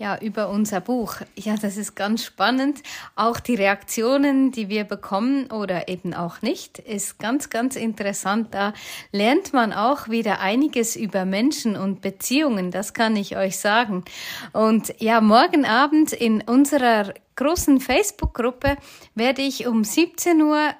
Ja, über unser Buch. Ja, das ist ganz spannend. Auch die Reaktionen, die wir bekommen oder eben auch nicht, ist ganz, ganz interessant. Da lernt man auch wieder einiges über Menschen und Beziehungen. Das kann ich euch sagen. Und ja, morgen Abend in unserer großen Facebook-Gruppe werde ich um 17 Uhr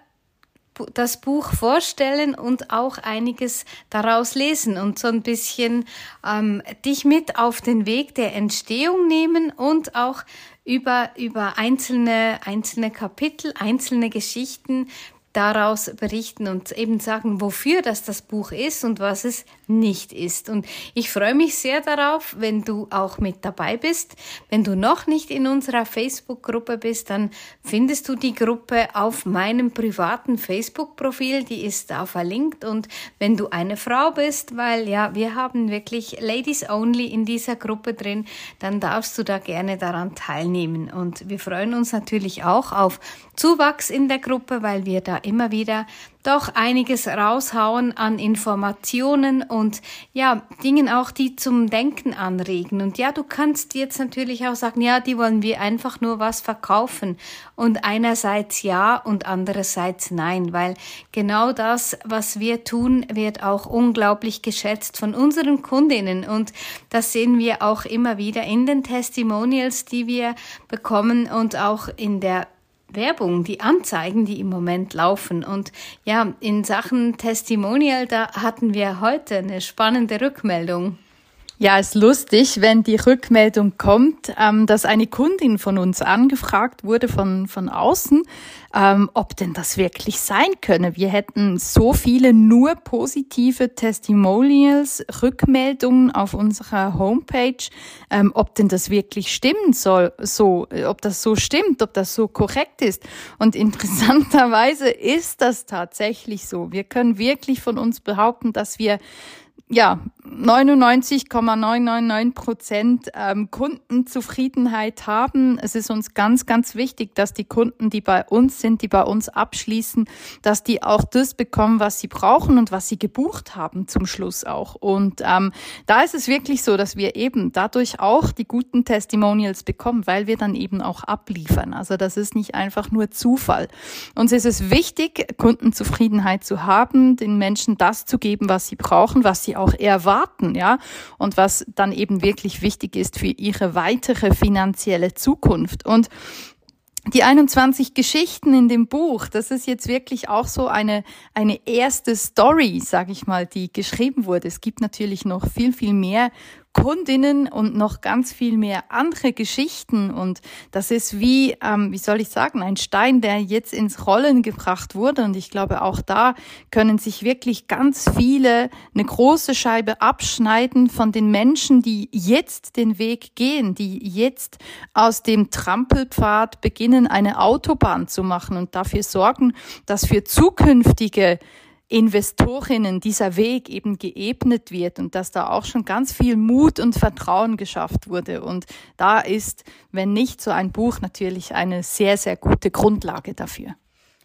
das Buch vorstellen und auch einiges daraus lesen und so ein bisschen ähm, dich mit auf den Weg der Entstehung nehmen und auch über, über einzelne, einzelne Kapitel, einzelne Geschichten daraus berichten und eben sagen, wofür das das Buch ist und was es nicht ist. Und ich freue mich sehr darauf, wenn du auch mit dabei bist. Wenn du noch nicht in unserer Facebook-Gruppe bist, dann findest du die Gruppe auf meinem privaten Facebook-Profil. Die ist da verlinkt. Und wenn du eine Frau bist, weil ja, wir haben wirklich Ladies Only in dieser Gruppe drin, dann darfst du da gerne daran teilnehmen. Und wir freuen uns natürlich auch auf Zuwachs in der Gruppe, weil wir da immer wieder doch einiges raushauen an Informationen und ja, Dingen auch, die zum Denken anregen. Und ja, du kannst jetzt natürlich auch sagen, ja, die wollen wir einfach nur was verkaufen. Und einerseits ja und andererseits nein, weil genau das, was wir tun, wird auch unglaublich geschätzt von unseren Kundinnen. Und das sehen wir auch immer wieder in den Testimonials, die wir bekommen und auch in der Werbung, die Anzeigen, die im Moment laufen. Und ja, in Sachen Testimonial, da hatten wir heute eine spannende Rückmeldung. Ja, ist lustig, wenn die Rückmeldung kommt, ähm, dass eine Kundin von uns angefragt wurde von, von außen, ähm, ob denn das wirklich sein könne. Wir hätten so viele nur positive Testimonials, Rückmeldungen auf unserer Homepage, ähm, ob denn das wirklich stimmen soll, so, ob das so stimmt, ob das so korrekt ist. Und interessanterweise ist das tatsächlich so. Wir können wirklich von uns behaupten, dass wir ja, 99,999 Prozent ähm, Kundenzufriedenheit haben. Es ist uns ganz, ganz wichtig, dass die Kunden, die bei uns sind, die bei uns abschließen, dass die auch das bekommen, was sie brauchen und was sie gebucht haben zum Schluss auch. Und ähm, da ist es wirklich so, dass wir eben dadurch auch die guten Testimonials bekommen, weil wir dann eben auch abliefern. Also das ist nicht einfach nur Zufall. Uns ist es wichtig, Kundenzufriedenheit zu haben, den Menschen das zu geben, was sie brauchen, was sie auch erwarten, ja, und was dann eben wirklich wichtig ist für ihre weitere finanzielle Zukunft. Und die 21 Geschichten in dem Buch, das ist jetzt wirklich auch so eine, eine erste Story, sage ich mal, die geschrieben wurde. Es gibt natürlich noch viel, viel mehr Kundinnen und noch ganz viel mehr andere Geschichten. Und das ist wie, ähm, wie soll ich sagen, ein Stein, der jetzt ins Rollen gebracht wurde. Und ich glaube, auch da können sich wirklich ganz viele eine große Scheibe abschneiden von den Menschen, die jetzt den Weg gehen, die jetzt aus dem Trampelpfad beginnen, eine Autobahn zu machen und dafür sorgen, dass für zukünftige Investorinnen dieser Weg eben geebnet wird und dass da auch schon ganz viel Mut und Vertrauen geschafft wurde. Und da ist, wenn nicht so ein Buch, natürlich eine sehr, sehr gute Grundlage dafür.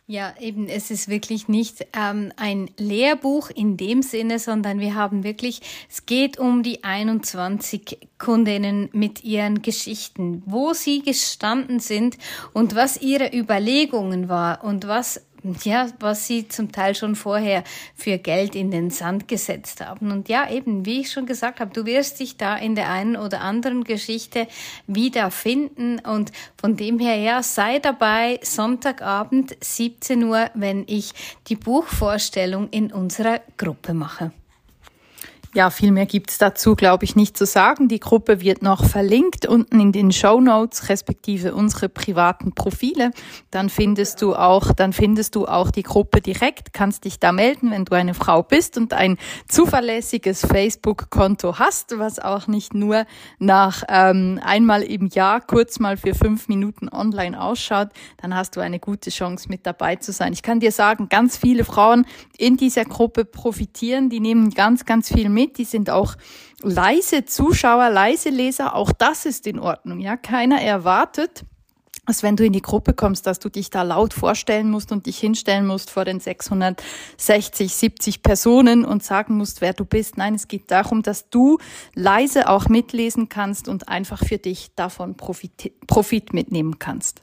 Ja, eben, es ist wirklich nicht ähm, ein Lehrbuch in dem Sinne, sondern wir haben wirklich, es geht um die 21 Kundinnen mit ihren Geschichten, wo sie gestanden sind und was ihre Überlegungen war und was ja, was sie zum Teil schon vorher für Geld in den Sand gesetzt haben. Und ja, eben, wie ich schon gesagt habe, du wirst dich da in der einen oder anderen Geschichte wiederfinden. Und von dem her, ja, sei dabei Sonntagabend 17 Uhr, wenn ich die Buchvorstellung in unserer Gruppe mache. Ja, viel mehr gibt's dazu, glaube ich, nicht zu sagen. Die Gruppe wird noch verlinkt unten in den Show Notes, respektive unsere privaten Profile. Dann findest du auch, dann findest du auch die Gruppe direkt, kannst dich da melden, wenn du eine Frau bist und ein zuverlässiges Facebook-Konto hast, was auch nicht nur nach ähm, einmal im Jahr kurz mal für fünf Minuten online ausschaut. Dann hast du eine gute Chance, mit dabei zu sein. Ich kann dir sagen, ganz viele Frauen in dieser Gruppe profitieren, die nehmen ganz, ganz viel mit mit, die sind auch leise Zuschauer, leise Leser, auch das ist in Ordnung. Ja, keiner erwartet, als wenn du in die Gruppe kommst, dass du dich da laut vorstellen musst und dich hinstellen musst vor den 660, 70 Personen und sagen musst, wer du bist. Nein, es geht darum, dass du leise auch mitlesen kannst und einfach für dich davon Profit, Profit mitnehmen kannst.